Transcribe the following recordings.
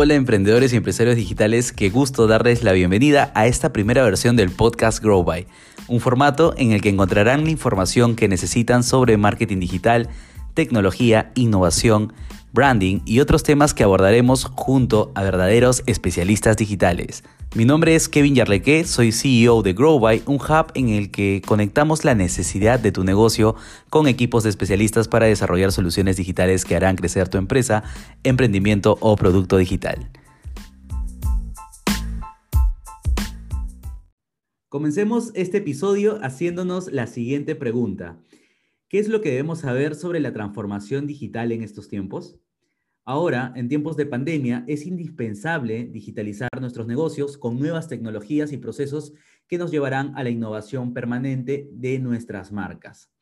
Hola emprendedores y empresarios digitales, qué gusto darles la bienvenida a esta primera versión del podcast Grow By, un formato en el que encontrarán la información que necesitan sobre marketing digital, tecnología, innovación, branding y otros temas que abordaremos junto a verdaderos especialistas digitales. Mi nombre es Kevin Yarleque, soy CEO de GrowBy, un hub en el que conectamos la necesidad de tu negocio con equipos de especialistas para desarrollar soluciones digitales que harán crecer tu empresa, emprendimiento o producto digital. Comencemos este episodio haciéndonos la siguiente pregunta. ¿Qué es lo que debemos saber sobre la transformación digital en estos tiempos? Ahora, en tiempos de pandemia, es indispensable digitalizar nuestros negocios con nuevas tecnologías y procesos que nos llevarán a la innovación permanente de nuestras marcas.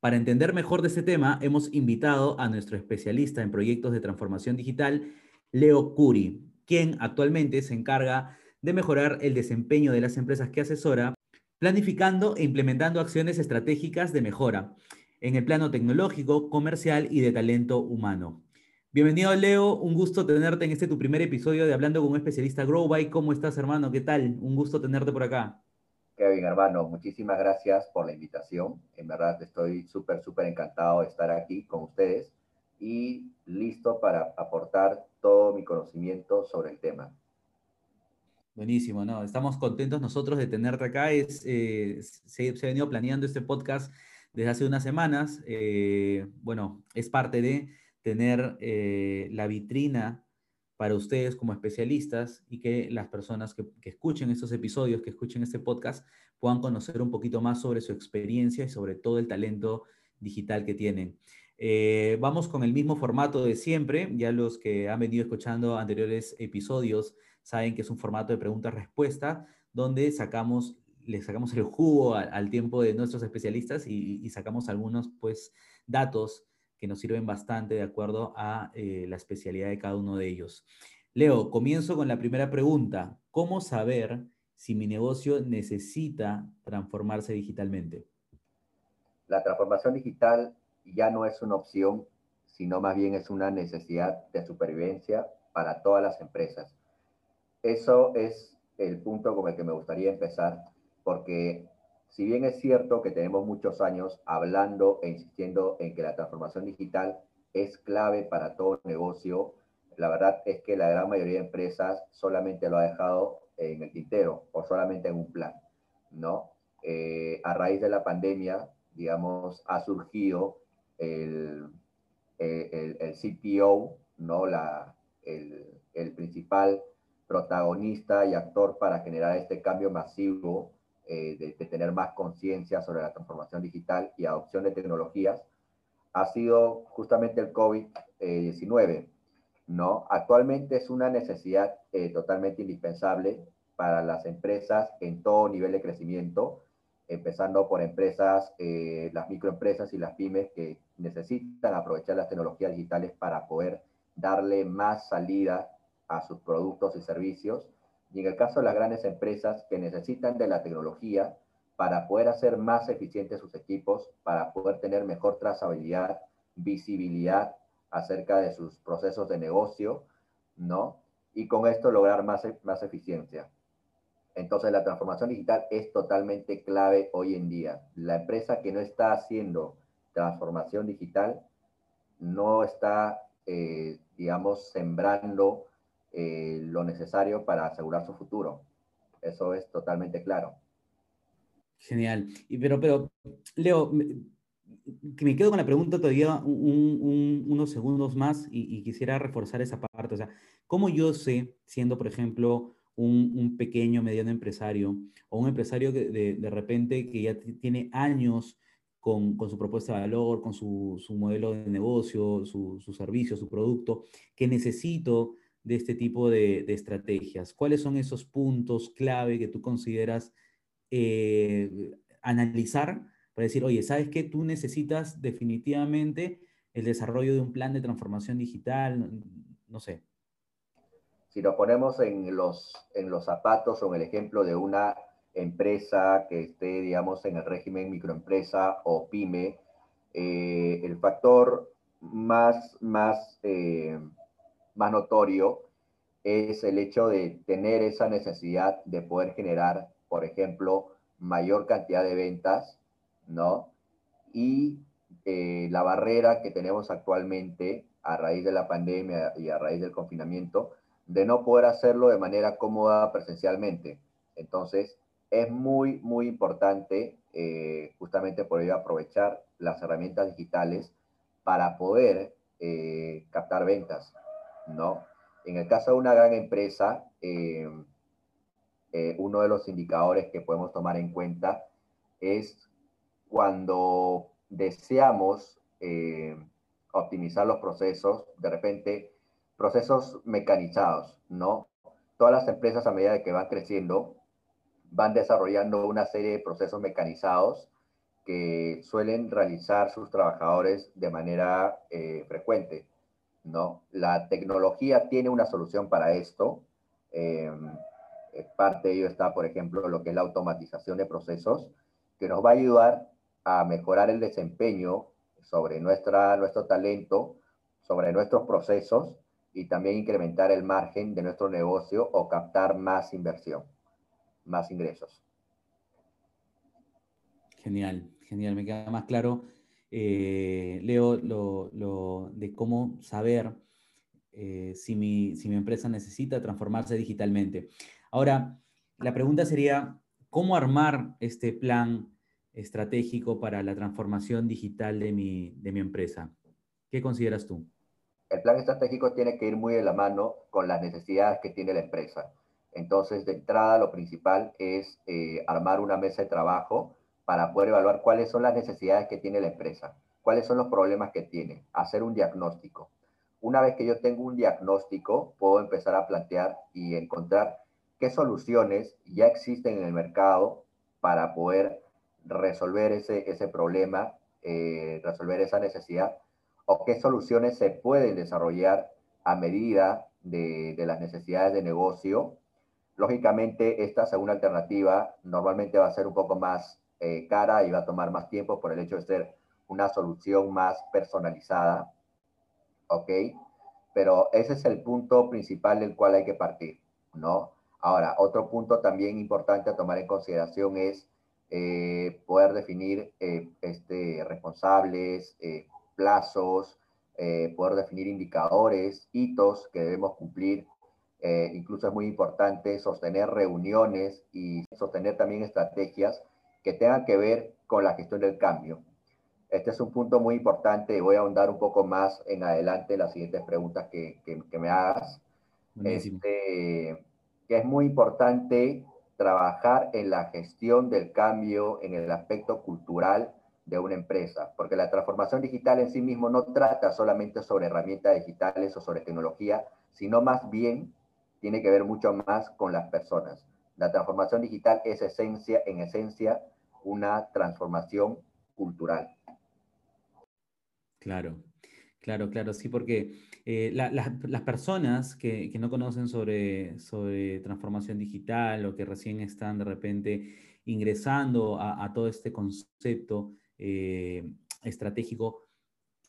Para entender mejor de este tema, hemos invitado a nuestro especialista en proyectos de transformación digital, Leo Curi, quien actualmente se encarga de mejorar el desempeño de las empresas que asesora, planificando e implementando acciones estratégicas de mejora en el plano tecnológico, comercial y de talento humano. Bienvenido, Leo. Un gusto tenerte en este tu primer episodio de Hablando con un especialista Growby. ¿Cómo estás, hermano? ¿Qué tal? Un gusto tenerte por acá. Kevin, hermano, muchísimas gracias por la invitación. En verdad estoy súper, súper encantado de estar aquí con ustedes y listo para aportar todo mi conocimiento sobre el tema. Buenísimo, ¿no? Estamos contentos nosotros de tenerte acá. Es, eh, se, ha venido planeando este podcast desde hace unas semanas. Eh, bueno, es parte de tener eh, la vitrina para ustedes como especialistas y que las personas que, escuchen estos episodios, que escuchen este podcast, puedan conocer un poquito más sobre su experiencia y sobre todo el talento digital que tienen. Vamos con el mismo formato de siempre. Ya los que han venido escuchando anteriores episodios saben que es un formato de pregunta-respuesta donde sacamos, le sacamos el jugo al, tiempo de nuestros especialistas y, sacamos algunos pues, datos que nos sirven bastante de acuerdo a eh, la especialidad de cada uno de ellos. Leo, comienzo con la primera pregunta. ¿Cómo saber si mi negocio necesita transformarse digitalmente? La transformación digital ya no es una opción, sino más bien es una necesidad de supervivencia para todas las empresas. Eso es el punto con el que me gustaría empezar, porque si bien es cierto que tenemos muchos años hablando e insistiendo en que la transformación digital es clave para todo negocio, la verdad es que la gran mayoría de empresas solamente lo ha dejado en el tintero o solamente en un plan, ¿no? Eh, a raíz de la pandemia, digamos, ha surgido el, el, el CPO, ¿no? La, el, el principal protagonista y actor para generar este cambio masivo eh, de, tener más conciencia sobre la transformación digital y adopción de tecnologías, ha sido justamente el COVID-19, ¿no? Actualmente es una necesidad eh, totalmente indispensable para las empresas en todo nivel de crecimiento, empezando por empresas, eh, las microempresas y las pymes que necesitan aprovechar las tecnologías digitales para poder darle más salida a sus productos y servicios y en el caso de las grandes empresas que necesitan de la tecnología para poder hacer más eficientes sus equipos, para poder tener mejor trazabilidad, visibilidad acerca de sus procesos de negocio, ¿no? Y con esto lograr más, más eficiencia. Entonces la transformación digital es totalmente clave hoy en día. La empresa que no está haciendo transformación digital no está, eh, digamos, sembrando eh, lo necesario para asegurar su futuro. Eso es totalmente claro. Genial. Y pero, pero, Leo, que me quedo con la pregunta todavía unos segundos más y, quisiera reforzar esa parte. O sea, ¿cómo yo sé, siendo, por ejemplo, un, pequeño, mediano empresario o un empresario que de, repente que ya tiene años con, con, su propuesta de valor, con su, su modelo de negocio, su, su, servicio, su producto, que necesito de este tipo de, estrategias? ¿Cuáles son esos puntos clave que tú consideras eh, analizar para decir, oye, ¿sabes qué? Tú necesitas definitivamente el desarrollo de un plan de transformación digital, no sé. Si nos ponemos en los, en los zapatos o en el ejemplo de una empresa que esté, digamos, en el régimen microempresa o pyme, eh, el factor más, más eh, más notorio es el hecho de tener esa necesidad de poder generar, por ejemplo, mayor cantidad de ventas, ¿no? Y eh, la barrera que tenemos actualmente a raíz de la pandemia y a raíz del confinamiento, de no poder hacerlo de manera cómoda presencialmente. Entonces, es muy, muy importante eh, justamente por ello aprovechar las herramientas digitales para poder eh, captar ventas, ¿no? En el caso de una gran empresa, eh, uno de los indicadores que podemos tomar en cuenta es cuando deseamos optimizar los procesos, de repente, procesos mecanizados, ¿no? Todas las empresas a medida que van creciendo van desarrollando una serie de procesos mecanizados que suelen realizar sus trabajadores de manera eh, frecuente. ¿No? La tecnología tiene una solución para esto. Em, eh, parte de ello está, por ejemplo, lo que es la automatización de procesos, que nos va a ayudar a mejorar el desempeño sobre nuestra, nuestro talento, sobre nuestros procesos y también incrementar el margen de nuestro negocio o captar más inversión más ingresos. Genial, genial, me queda más claro, eh, Leo, lo, de cómo saber eh, si, mi, si mi empresa necesita transformarse digitalmente. Ahora, la pregunta sería, ¿cómo armar este plan estratégico para la transformación digital de mi, de mi empresa? ¿Qué consideras tú? El plan estratégico tiene que ir muy de la mano con las necesidades que tiene la empresa. Entonces, de entrada, lo principal es eh, armar una mesa de trabajo para poder evaluar cuáles son las necesidades que tiene la empresa, cuáles son los problemas que tiene, hacer un diagnóstico. Una vez que yo tengo un diagnóstico, puedo empezar a plantear y encontrar qué soluciones ya existen en el mercado para poder resolver ese, problema, eh, resolver esa necesidad, o qué soluciones se pueden desarrollar a medida de las necesidades de negocio Lógicamente, esta segunda alternativa normalmente va a ser un poco más eh, cara y va a tomar más tiempo por el hecho de ser una solución más personalizada. ¿Ok? Pero ese es el punto principal del cual hay que partir, ¿no? Ahora, otro punto también importante a tomar en consideración es eh, poder definir eh, este, responsables, plazos, poder definir indicadores, hitos que debemos cumplir eh, incluso es muy importante sostener reuniones y sostener también estrategias que tengan que ver con la gestión del cambio. Este es un punto muy importante y voy a ahondar un poco más en adelante en las siguientes preguntas que, que, me hagas. Este, que es muy importante trabajar en la gestión del cambio en el aspecto cultural de una empresa, porque la transformación digital en sí mismo no trata solamente sobre herramientas digitales o sobre tecnología, sino más bien tiene que ver mucho más con las personas. La transformación digital es esencia, en esencia una transformación cultural. Claro, claro, claro, sí, porque eh, las personas que, no conocen sobre, sobre transformación digital o que recién están de repente ingresando a, todo este concepto eh, estratégico,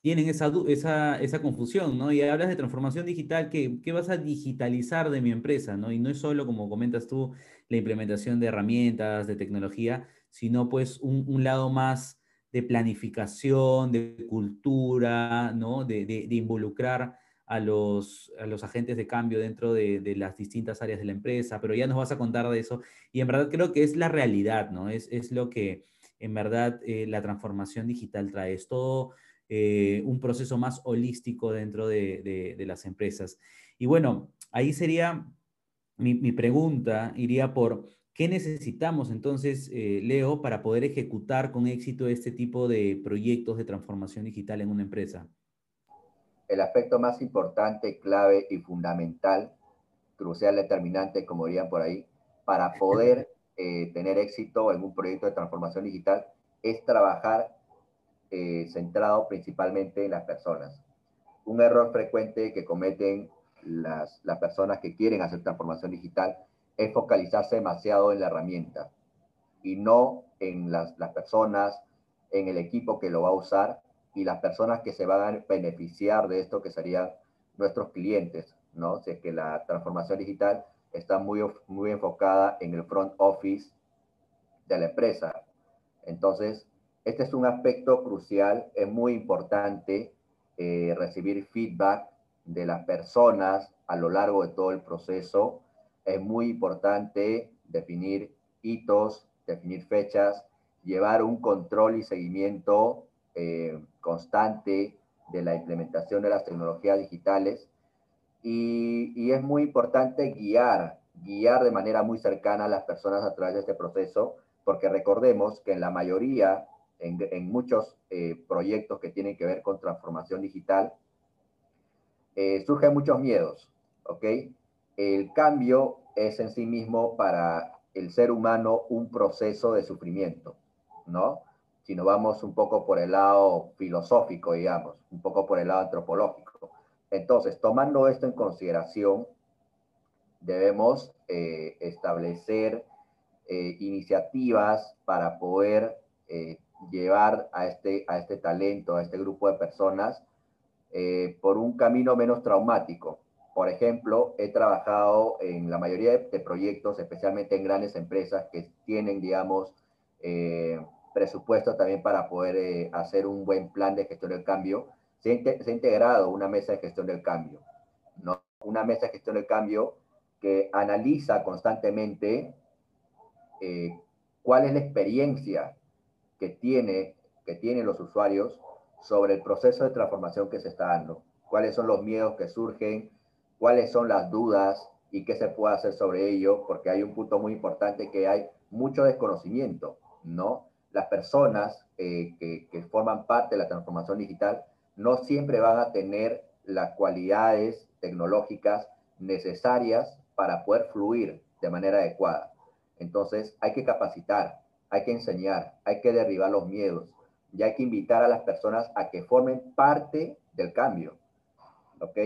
tienen esa, esa, esa, confusión, ¿no? Y hablas de transformación digital, ¿qué, ¿qué, vas a digitalizar de mi empresa, ¿no? Y no es solo, como comentas tú, la implementación de herramientas, de tecnología, sino pues un, un lado más de planificación, de cultura, ¿no? De, de, involucrar a los, a los, agentes de cambio dentro de, de, las distintas áreas de la empresa, pero ya nos vas a contar de eso. Y en verdad creo que es la realidad, ¿no? Es, es lo que en verdad eh, la transformación digital trae. Es todo eh, un proceso más holístico dentro de, las empresas. Y bueno, ahí sería mi, pregunta, iría por, ¿qué necesitamos entonces, eh, Leo, para poder ejecutar con éxito este tipo de proyectos de transformación digital en una empresa? El aspecto más importante, clave y fundamental, crucial, determinante, como dirían por ahí, para poder eh, tener éxito en un proyecto de transformación digital es trabajar eh, centrado principalmente en las personas. Un error frecuente que cometen las, las personas que quieren hacer transformación digital es focalizarse demasiado en la herramienta y no en las, las personas, en el equipo que lo va a usar y las personas que se van a beneficiar de esto, que serían nuestros clientes, ¿no? Si es que la transformación digital está muy, muy enfocada en el front office de la empresa. Entonces, este es un aspecto crucial, es muy importante eh, recibir feedback de las personas a lo largo de todo el proceso. Es muy importante definir hitos, definir fechas, llevar un control y seguimiento eh, constante de la implementación de las tecnologías digitales. Y, es muy importante guiar, guiar de manera muy cercana a las personas a través de este proceso, porque recordemos que en la mayoría, en, en muchos eh, proyectos que tienen que ver con transformación digital, eh, surgen muchos miedos, ¿ok? El cambio es en sí mismo para el ser humano un proceso de sufrimiento, ¿no? Si nos vamos un poco por el lado filosófico, digamos, un poco por el lado antropológico. Entonces, tomando esto en consideración, debemos eh, establecer eh, iniciativas para poder eh, llevar a este, a este talento, a este grupo de personas, por un camino menos traumático. Por ejemplo, he trabajado en la mayoría de, proyectos, especialmente en grandes empresas que tienen, digamos, presupuesto también para poder hacer un buen plan de gestión del cambio. Se se ha integrado una mesa de gestión del cambio, ¿no? Una mesa de gestión del cambio que analiza constantemente eh, cuál es la experiencia que, tiene, que tienen los usuarios sobre el proceso de transformación que se está dando, cuáles son los miedos que surgen, cuáles son las dudas y qué se puede hacer sobre ello, porque hay un punto muy importante que hay mucho desconocimiento, ¿no? Las personas eh, que, que forman parte de la transformación digital no siempre van a tener las cualidades tecnológicas necesarias para poder fluir de manera adecuada. Entonces hay que capacitar, hay que enseñar, hay que derribar los miedos y hay que invitar a las personas a que formen parte del cambio. ¿Ok?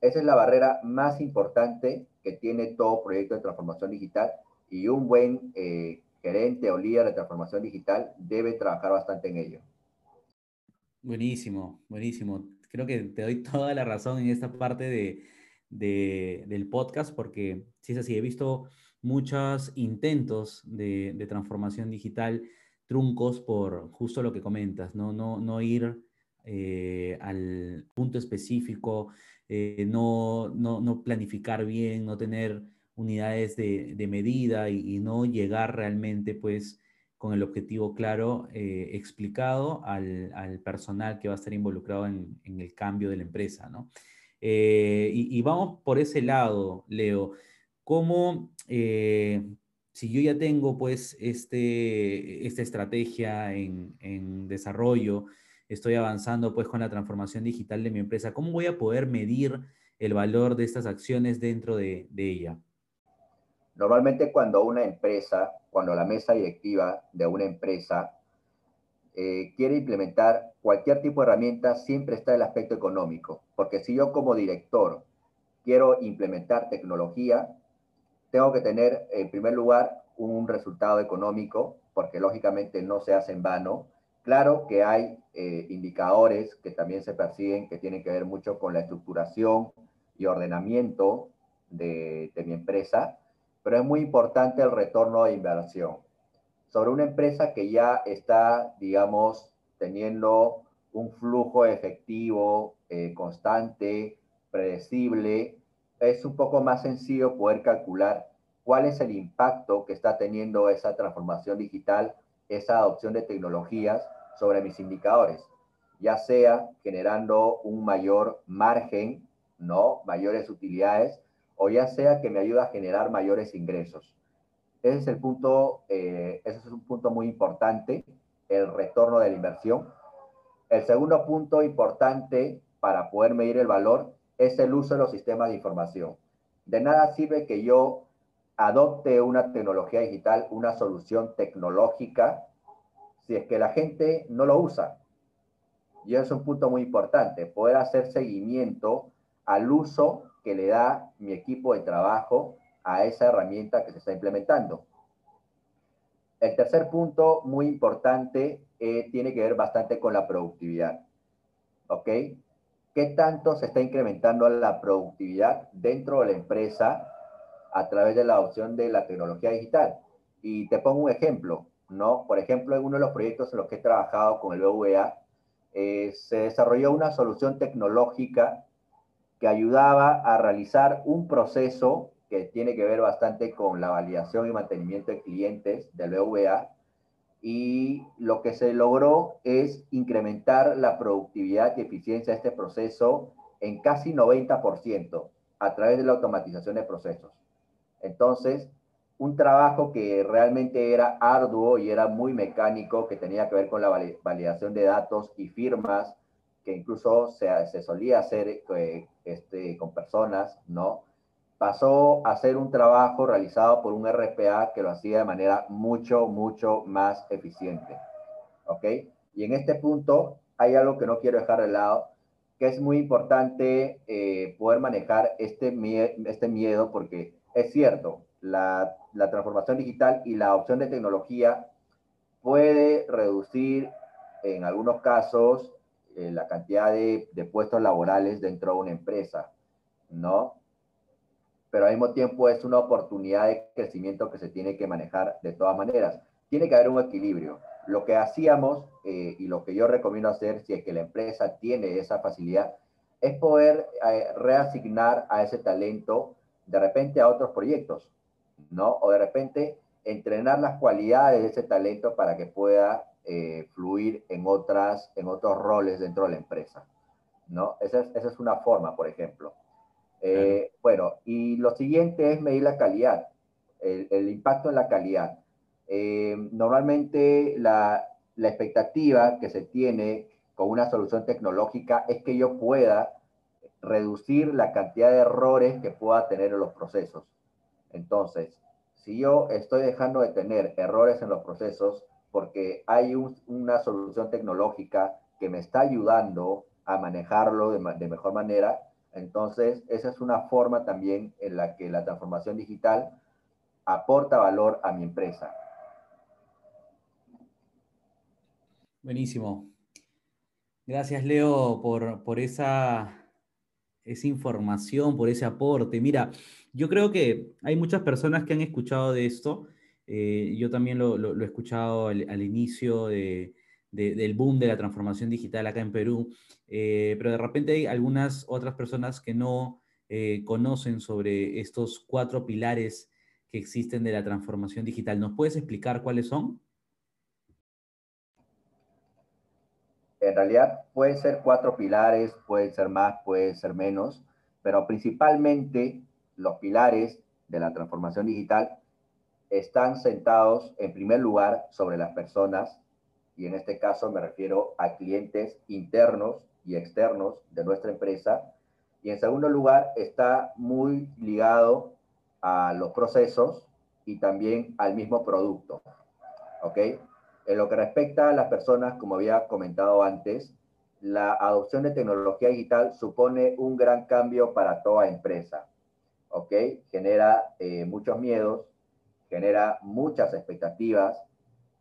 Esa es la barrera más importante que tiene todo proyecto de transformación digital y un buen eh, gerente o líder de transformación digital debe trabajar bastante en ello. Buenísimo, buenísimo. Creo que te doy toda la razón en esta parte de, del podcast, porque si es así, he visto muchos intentos de, transformación digital truncos por justo lo que comentas, no, no, no ir eh, al punto específico, eh, no, no, no, planificar bien, no tener unidades de, de medida y, no llegar realmente pues con el objetivo claro eh, explicado al, al, personal que va a estar involucrado en, en el cambio de la empresa, ¿no? Eh, y, vamos por ese lado, Leo. ¿Cómo, si yo ya tengo pues este, esta estrategia en, desarrollo, estoy avanzando pues con la transformación digital de mi empresa, ¿cómo voy a poder medir el valor de estas acciones dentro de, ella? Normalmente cuando una empresa, cuando la mesa directiva de una empresa eh, quiere implementar cualquier tipo de herramienta, siempre está el aspecto económico. Porque si yo como director quiero implementar tecnología, tengo que tener en primer lugar un resultado económico, porque lógicamente no se hace en vano. Claro que hay eh, indicadores que también se persiguen que tienen que ver mucho con la estructuración y ordenamiento de, mi empresa, pero es muy importante el retorno de inversión. Sobre una empresa que ya está, digamos, teniendo un flujo efectivo, eh, constante, predecible, es un poco más sencillo poder calcular cuál es el impacto que está teniendo esa transformación digital, esa adopción de tecnologías sobre mis indicadores, ya sea generando un mayor margen, ¿no? Mayores utilidades, o ya sea que me ayuda a generar mayores ingresos. Ese es el punto, eh, ese es un punto muy importante, el retorno de la inversión. El segundo punto importante para poder medir el valor es el uso de los sistemas de información. De nada sirve que yo adopte una tecnología digital, una solución tecnológica, si es que la gente no lo usa. Y eso es un punto muy importante, poder hacer seguimiento al uso que le da mi equipo de trabajo a esa herramienta que se está implementando. El tercer punto muy importante eh, tiene que ver bastante con la productividad. ¿Ok? qué tanto se está incrementando la productividad dentro de la empresa a través de la adopción de la tecnología digital. Y te pongo un ejemplo, ¿no? Por ejemplo, en uno de los proyectos en los que he trabajado con el BVA, eh, se desarrolló una solución tecnológica que ayudaba a realizar un proceso que tiene que ver bastante con la validación y mantenimiento de clientes del BVA. Y lo que se logró es incrementar la productividad y eficiencia de este proceso en casi 90% a través de la automatización de procesos. Entonces, un trabajo que realmente era arduo y era muy mecánico, que tenía que ver con la validación de datos y firmas, que incluso se, solía hacer eh, este, con personas, ¿no? Pasó a ser un trabajo realizado por un RPA que lo hacía de manera mucho, mucho más eficiente, ¿ok? Y en este punto hay algo que no quiero dejar de lado, que es muy importante eh, poder manejar este, este miedo, porque es cierto, la, transformación digital y la opción de tecnología puede reducir en algunos casos eh, la cantidad de, puestos laborales dentro de una empresa, ¿no? Pero al mismo tiempo es una oportunidad de crecimiento que se tiene que manejar de todas maneras. Tiene que haber un equilibrio. Lo que hacíamos eh, y lo que yo recomiendo hacer, si es que la empresa tiene esa facilidad, es poder eh, reasignar a ese talento de repente a otros proyectos. ¿No? O de repente entrenar las cualidades de ese talento para que pueda eh, fluir en, otras, en otros roles dentro de la empresa, ¿no? Esa es, esa es una forma, por ejemplo. Eh, bueno, y lo siguiente es medir la calidad, el, el impacto en la calidad. Eh, normalmente la, la expectativa que se tiene con una solución tecnológica es que yo pueda reducir la cantidad de errores que pueda tener en los procesos. Entonces, si yo estoy dejando de tener errores en los procesos porque hay una solución tecnológica que me está ayudando a manejarlo de, mejor manera, entonces esa es una forma también en la que la transformación digital aporta valor a mi empresa. Buenísimo. Gracias, Leo, por, esa, esa información, por ese aporte. Mira, yo creo que hay muchas personas que han escuchado de esto. Eh, yo también lo, he escuchado al, inicio del boom de la transformación digital acá en Perú, eh, pero de repente hay algunas otras personas que no eh, conocen sobre estos cuatro pilares que existen de la transformación digital. ¿Nos puedes explicar cuáles son? En realidad pueden ser cuatro pilares, pueden ser más, pueden ser menos, pero principalmente los pilares de la transformación digital están sentados en primer lugar sobre las personas y en este caso me refiero a clientes internos y externos de nuestra empresa. Y en segundo lugar está muy ligado a los procesos y también al mismo producto. ¿Ok? En lo que respecta a las personas, como había comentado antes, la adopción de tecnología digital supone un gran cambio para toda empresa. ¿Ok? Genera eh, muchos miedos, genera muchas expectativas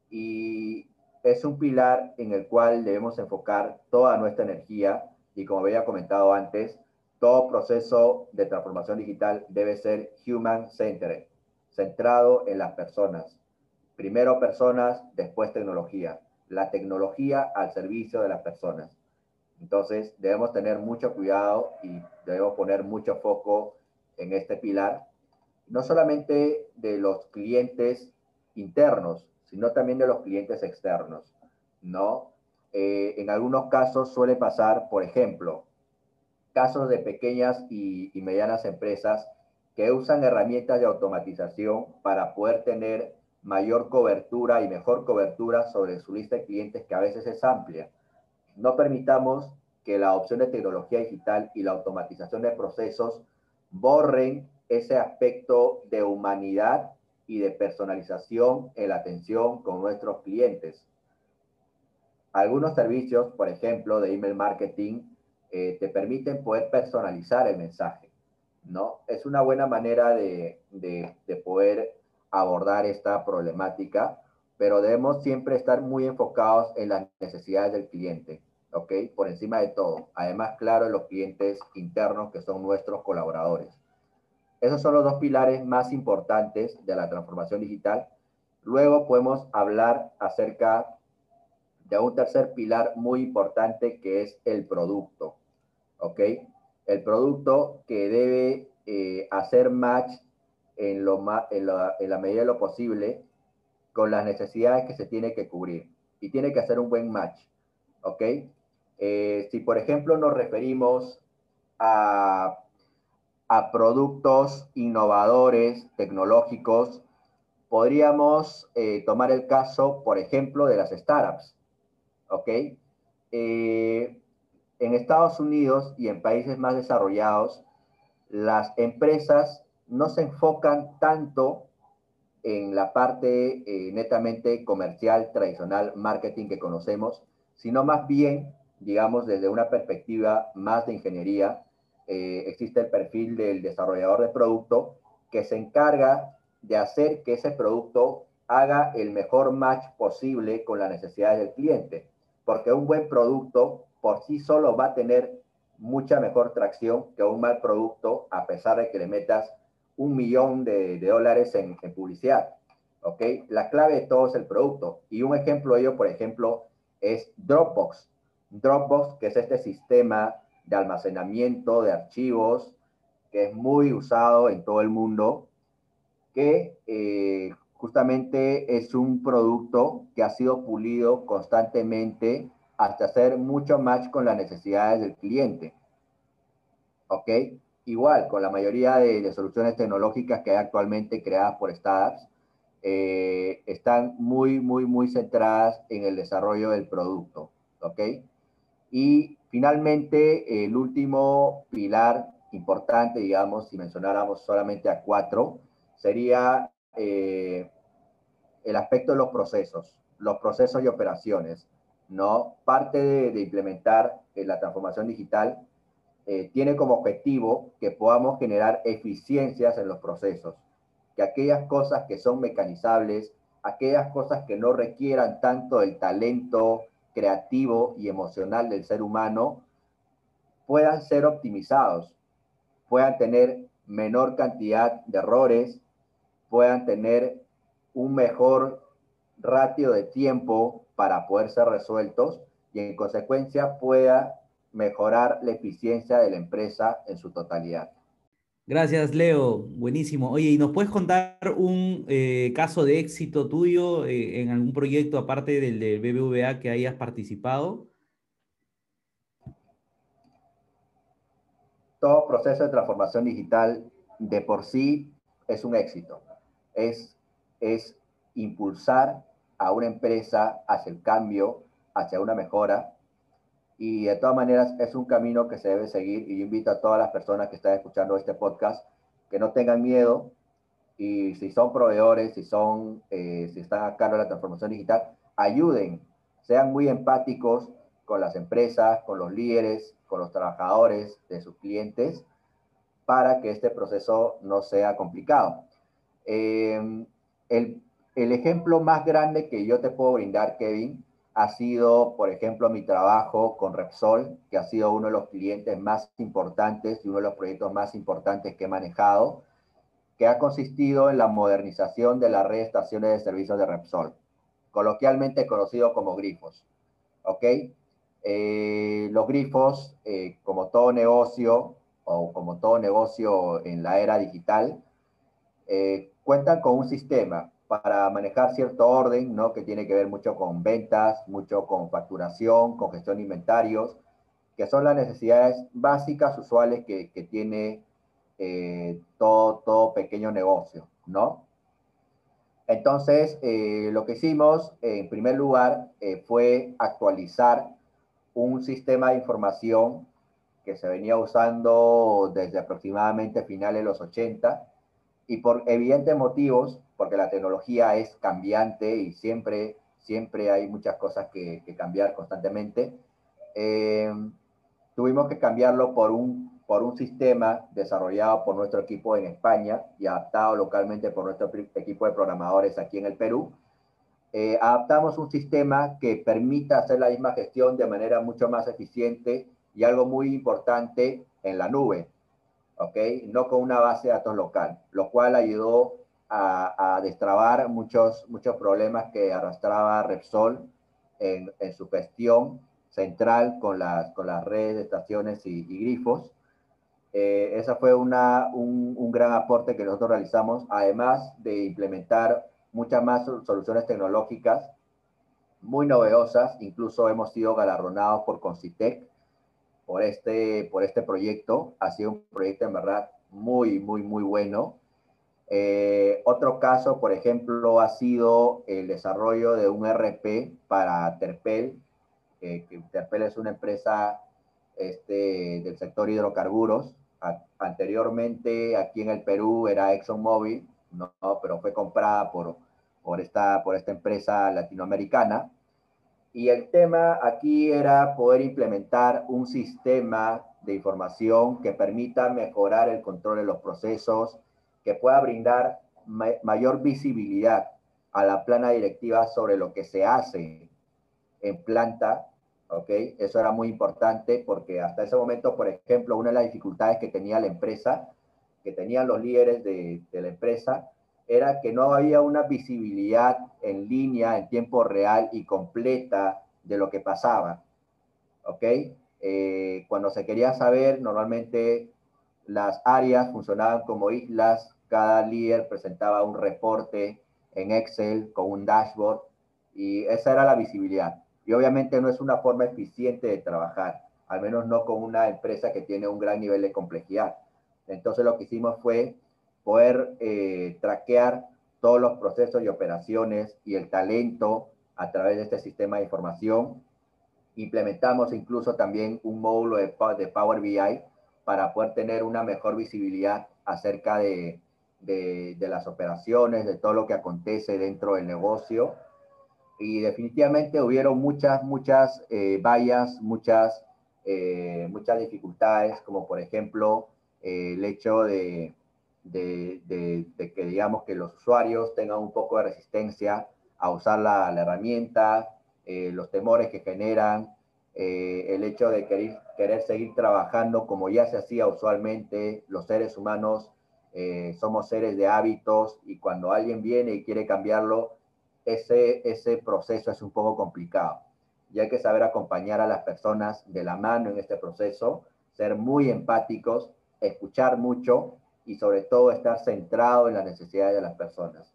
y es un pilar en el cual debemos enfocar toda nuestra energía y como había comentado antes, todo proceso de transformación digital debe ser human-centered, centrado en las personas. Primero personas, después tecnología. La tecnología al servicio de las personas. Entonces, debemos tener mucho cuidado y debemos poner mucho foco en este pilar, no solamente de los clientes internos, sino también de los clientes externos, ¿no? Eh, en algunos casos suele pasar, por ejemplo, casos de pequeñas y, y medianas empresas que usan herramientas de automatización para poder tener mayor cobertura y mejor cobertura sobre su lista de clientes que a veces es amplia. No permitamos que la opción de tecnología digital y la automatización de procesos borren ese aspecto de humanidad y de personalización en la atención con nuestros clientes. Algunos servicios, por ejemplo, de email marketing, eh, te permiten poder personalizar el mensaje, ¿no? Es una buena manera de, de poder abordar esta problemática, pero debemos siempre estar muy enfocados en las necesidades del cliente, ¿ok? Por encima de todo. Además, claro, los clientes internos que son nuestros colaboradores. Esos son los dos pilares más importantes de la transformación digital. Luego podemos hablar acerca de un tercer pilar muy importante que es el producto, ¿ok? El producto que debe eh, hacer match en, lo en, en la medida de lo posible con las necesidades que se tiene que cubrir y tiene que hacer un buen match, ¿ok? Eh, si, por ejemplo, nos referimos a, productos innovadores, tecnológicos, podríamos eh, tomar el caso, por ejemplo, de las startups, ¿ok? Eh, en Estados Unidos y en países más desarrollados, las empresas no se enfocan tanto en la parte netamente comercial, tradicional, marketing que conocemos, sino más bien digamos, desde una perspectiva más de ingeniería, eh, existe el perfil del desarrollador de producto que se encarga de hacer que ese producto haga el mejor match posible con las necesidades del cliente, porque un buen producto por sí solo va a tener mucha mejor tracción que un mal producto, a pesar de que le metas un millón de, dólares en, en, publicidad. ¿Ok? La clave de todo es el producto. Y un ejemplo de ello, por ejemplo, es Dropbox. Dropbox, que es este sistema de almacenamiento de archivos que es muy usado en todo el mundo, que eh, justamente es un producto que ha sido pulido constantemente hasta hacer mucho match con las necesidades del cliente. ¿Ok? Igual, con la mayoría de, soluciones tecnológicas que hay actualmente creadas por startups, eh, están muy, muy, muy centradas en el desarrollo del producto. ¿Ok? Y finalmente, el último pilar importante, digamos, si mencionáramos solamente a cuatro, sería eh, el aspecto de los procesos, los procesos y operaciones. ¿no? Parte de, implementar eh, la transformación digital eh, tiene como objetivo que podamos generar eficiencias en los procesos, que aquellas cosas que son mecanizables, aquellas cosas que no requieran tanto el talento, creativo y emocional del ser humano puedan ser optimizados, puedan tener menor cantidad de errores, puedan tener un mejor ratio de tiempo para poder ser resueltos y en consecuencia pueda mejorar la eficiencia de la empresa en su totalidad. Gracias, Leo. Buenísimo. Oye, ¿y nos puedes contar un eh, caso de éxito tuyo eh, en algún proyecto aparte del de BBVA que hayas participado? Todo proceso de transformación digital de por sí es un éxito. Es, es impulsar a una empresa hacia el cambio, hacia una mejora, y de todas maneras es un camino que se debe seguir y yo invito a todas las personas que están escuchando este podcast que no tengan miedo y si son proveedores, si son, eh, si están a cargo de la transformación digital, ayuden, sean muy empáticos con las empresas, con los líderes, con los trabajadores de sus clientes para que este proceso no sea complicado. Eh, el, el ejemplo más grande que yo te puedo brindar, Kevin, ha sido, por ejemplo, mi trabajo con Repsol, que ha sido uno de los clientes más importantes y uno de los proyectos más importantes que he manejado, que ha consistido en la modernización de la red de estaciones de servicios de Repsol, coloquialmente conocido como grifos. ¿Ok? Eh, los grifos, eh, como todo negocio o como todo negocio en la era digital, eh, cuentan con un sistema para manejar cierto orden, ¿no? Que tiene que ver mucho con ventas, mucho con facturación, con gestión de inventarios, que son las necesidades básicas, usuales que, tiene eh, todo, todo pequeño negocio, ¿no? Entonces, eh, lo que hicimos, en primer lugar, eh, fue actualizar un sistema de información que se venía usando desde aproximadamente finales de los 80 y por evidentes motivos porque la tecnología es cambiante y siempre, siempre hay muchas cosas que, cambiar constantemente. Eh, tuvimos que cambiarlo por un, por un sistema desarrollado por nuestro equipo en España y adaptado localmente por nuestro equipo de programadores aquí en el Perú, eh, adaptamos un sistema que permita hacer la misma gestión de manera mucho más eficiente y algo muy importante en la nube, ¿ok? No con una base de datos local, lo cual ayudó a, destrabar muchos, muchos problemas que arrastraba Repsol en, su gestión central con las, con las redes de estaciones y, grifos. Eh, esa fue una, un, un, gran aporte que nosotros realizamos, además de implementar muchas más soluciones tecnológicas muy novedosas. Incluso hemos sido galardonados por Concitec por este, por este proyecto. Ha sido un proyecto en verdad muy, muy, muy bueno. Eh, otro caso, por ejemplo, ha sido el desarrollo de un RP para Terpel, que Terpel es una empresa este, del sector hidrocarburos. anteriormente, aquí en el Perú era ExxonMobil, no, pero fue comprada por, por, esta, por esta empresa latinoamericana. Y el tema aquí era poder implementar un sistema de información que permita mejorar el control de los procesos, que pueda brindar mayor visibilidad a la plana directiva sobre lo que se hace en planta, ¿ok? Eso era muy importante porque hasta ese momento, por ejemplo, una de las dificultades que tenía la empresa, que tenían los líderes de, la empresa, era que no había una visibilidad en línea, en tiempo real y completa de lo que pasaba, ¿ok? Eh, cuando se quería saber, normalmente las áreas funcionaban como islas cada líder presentaba un reporte en Excel con un dashboard y esa era la visibilidad. Y obviamente no es una forma eficiente de trabajar, al menos no con una empresa que tiene un gran nivel de complejidad. Entonces lo que hicimos fue poder eh, traquear todos los procesos y operaciones y el talento a través de este sistema de información. Implementamos incluso también un módulo de, de Power BI para poder tener una mejor visibilidad acerca de, de, las operaciones, de todo lo que acontece dentro del negocio. Y definitivamente hubieron muchas, muchas eh, vallas, muchas, eh, muchas dificultades, como por ejemplo eh, el hecho de, de, que digamos que los usuarios tengan un poco de resistencia a usar la, la herramienta, los temores que generan, el hecho de querer, querer seguir trabajando como ya se hacía usualmente, los seres humanos eh, somos seres de hábitos y cuando alguien viene y quiere cambiarlo, ese, ese proceso es un poco complicado. Y hay que saber acompañar a las personas de la mano en este proceso, ser muy empáticos, escuchar mucho y sobre todo estar centrado en las necesidades de las personas.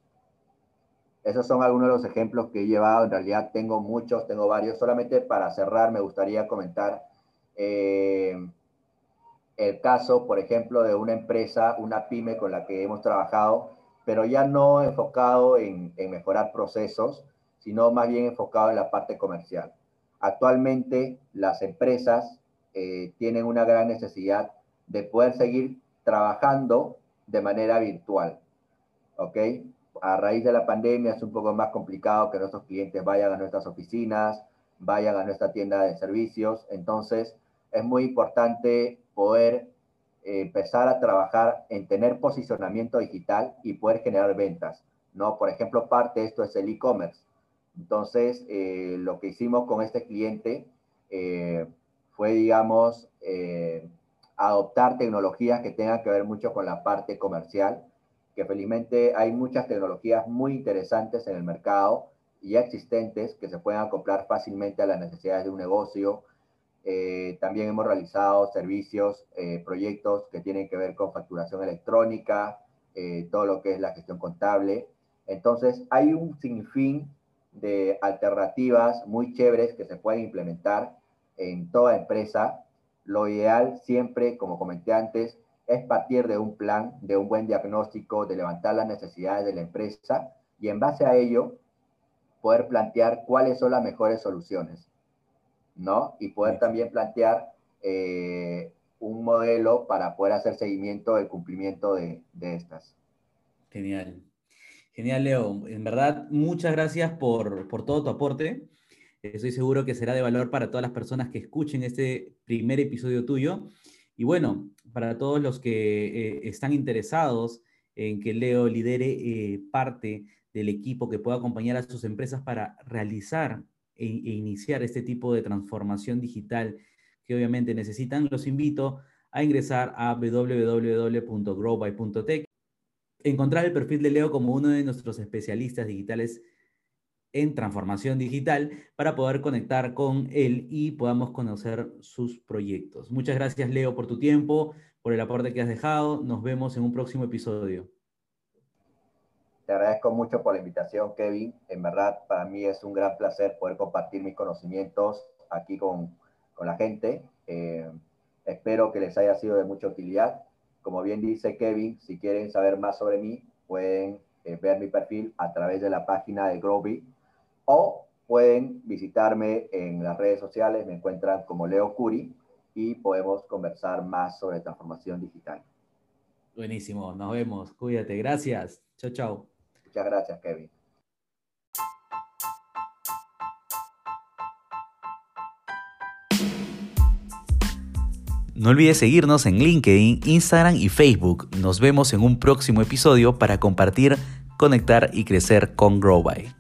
Esos son algunos de los ejemplos que he llevado. En realidad tengo muchos, tengo varios. Solamente para cerrar me gustaría comentar eh, el caso, por ejemplo, de una empresa, una pyme con la que hemos trabajado, pero ya no enfocado en, mejorar procesos, sino más bien enfocado en la parte comercial. Actualmente las empresas eh, tienen una gran necesidad de poder seguir trabajando de manera virtual. ¿Ok? A raíz de la pandemia es un poco más complicado que nuestros clientes vayan a nuestras oficinas, vayan a nuestra tienda de servicios. Entonces, es muy importante poder eh, empezar a trabajar en tener posicionamiento digital y poder generar ventas, ¿no? Por ejemplo, parte de esto es el e-commerce. Entonces, eh, lo que hicimos con este cliente eh, fue, digamos, adoptar tecnologías que tengan que ver mucho con la parte comercial, que felizmente hay muchas tecnologías muy interesantes en el mercado y ya existentes que se pueden acoplar fácilmente a las necesidades de un negocio, eh, también hemos realizado servicios, eh, proyectos que tienen que ver con facturación electrónica, eh, todo lo que es la gestión contable. Entonces, hay un sinfín de alternativas muy chéveres que se pueden implementar en toda empresa. Lo ideal siempre, como comenté antes, es partir de un plan, de un buen diagnóstico, de levantar las necesidades de la empresa y en base a ello poder plantear cuáles son las mejores soluciones ¿no? Y poder también plantear eh, un modelo para poder hacer seguimiento del cumplimiento de, estas. Genial. Genial, Leo. En verdad, muchas gracias por, todo tu aporte. Estoy seguro que será de valor para todas las personas que escuchen este primer episodio tuyo. Y bueno, para todos los que eh, están interesados en que Leo lidere eh, parte del equipo que pueda acompañar a sus empresas para realizar e, e, iniciar este tipo de transformación digital que obviamente necesitan, los invito a ingresar a www.growby.tech, encontrar el perfil de Leo como uno de nuestros especialistas digitales en transformación digital para poder conectar con él y podamos conocer sus proyectos. Muchas gracias, Leo, por tu tiempo, por el aporte que has dejado. Nos vemos en un próximo episodio. Te agradezco mucho por la invitación, Kevin. En verdad, para mí es un gran placer poder compartir mis conocimientos aquí con, con la gente. Eh, espero que les haya sido de mucha utilidad. Como bien dice Kevin, si quieren saber más sobre mí, pueden eh, ver mi perfil a través de la página de Groby o pueden visitarme en las redes sociales, me encuentran como Leo Curi y podemos conversar más sobre transformación digital. Buenísimo, nos vemos, cuídate, gracias, chao, chao. Muchas gracias, Kevin. No olvides seguirnos en LinkedIn, Instagram y Facebook. Nos vemos en un próximo episodio para compartir, conectar y crecer con GrowBy.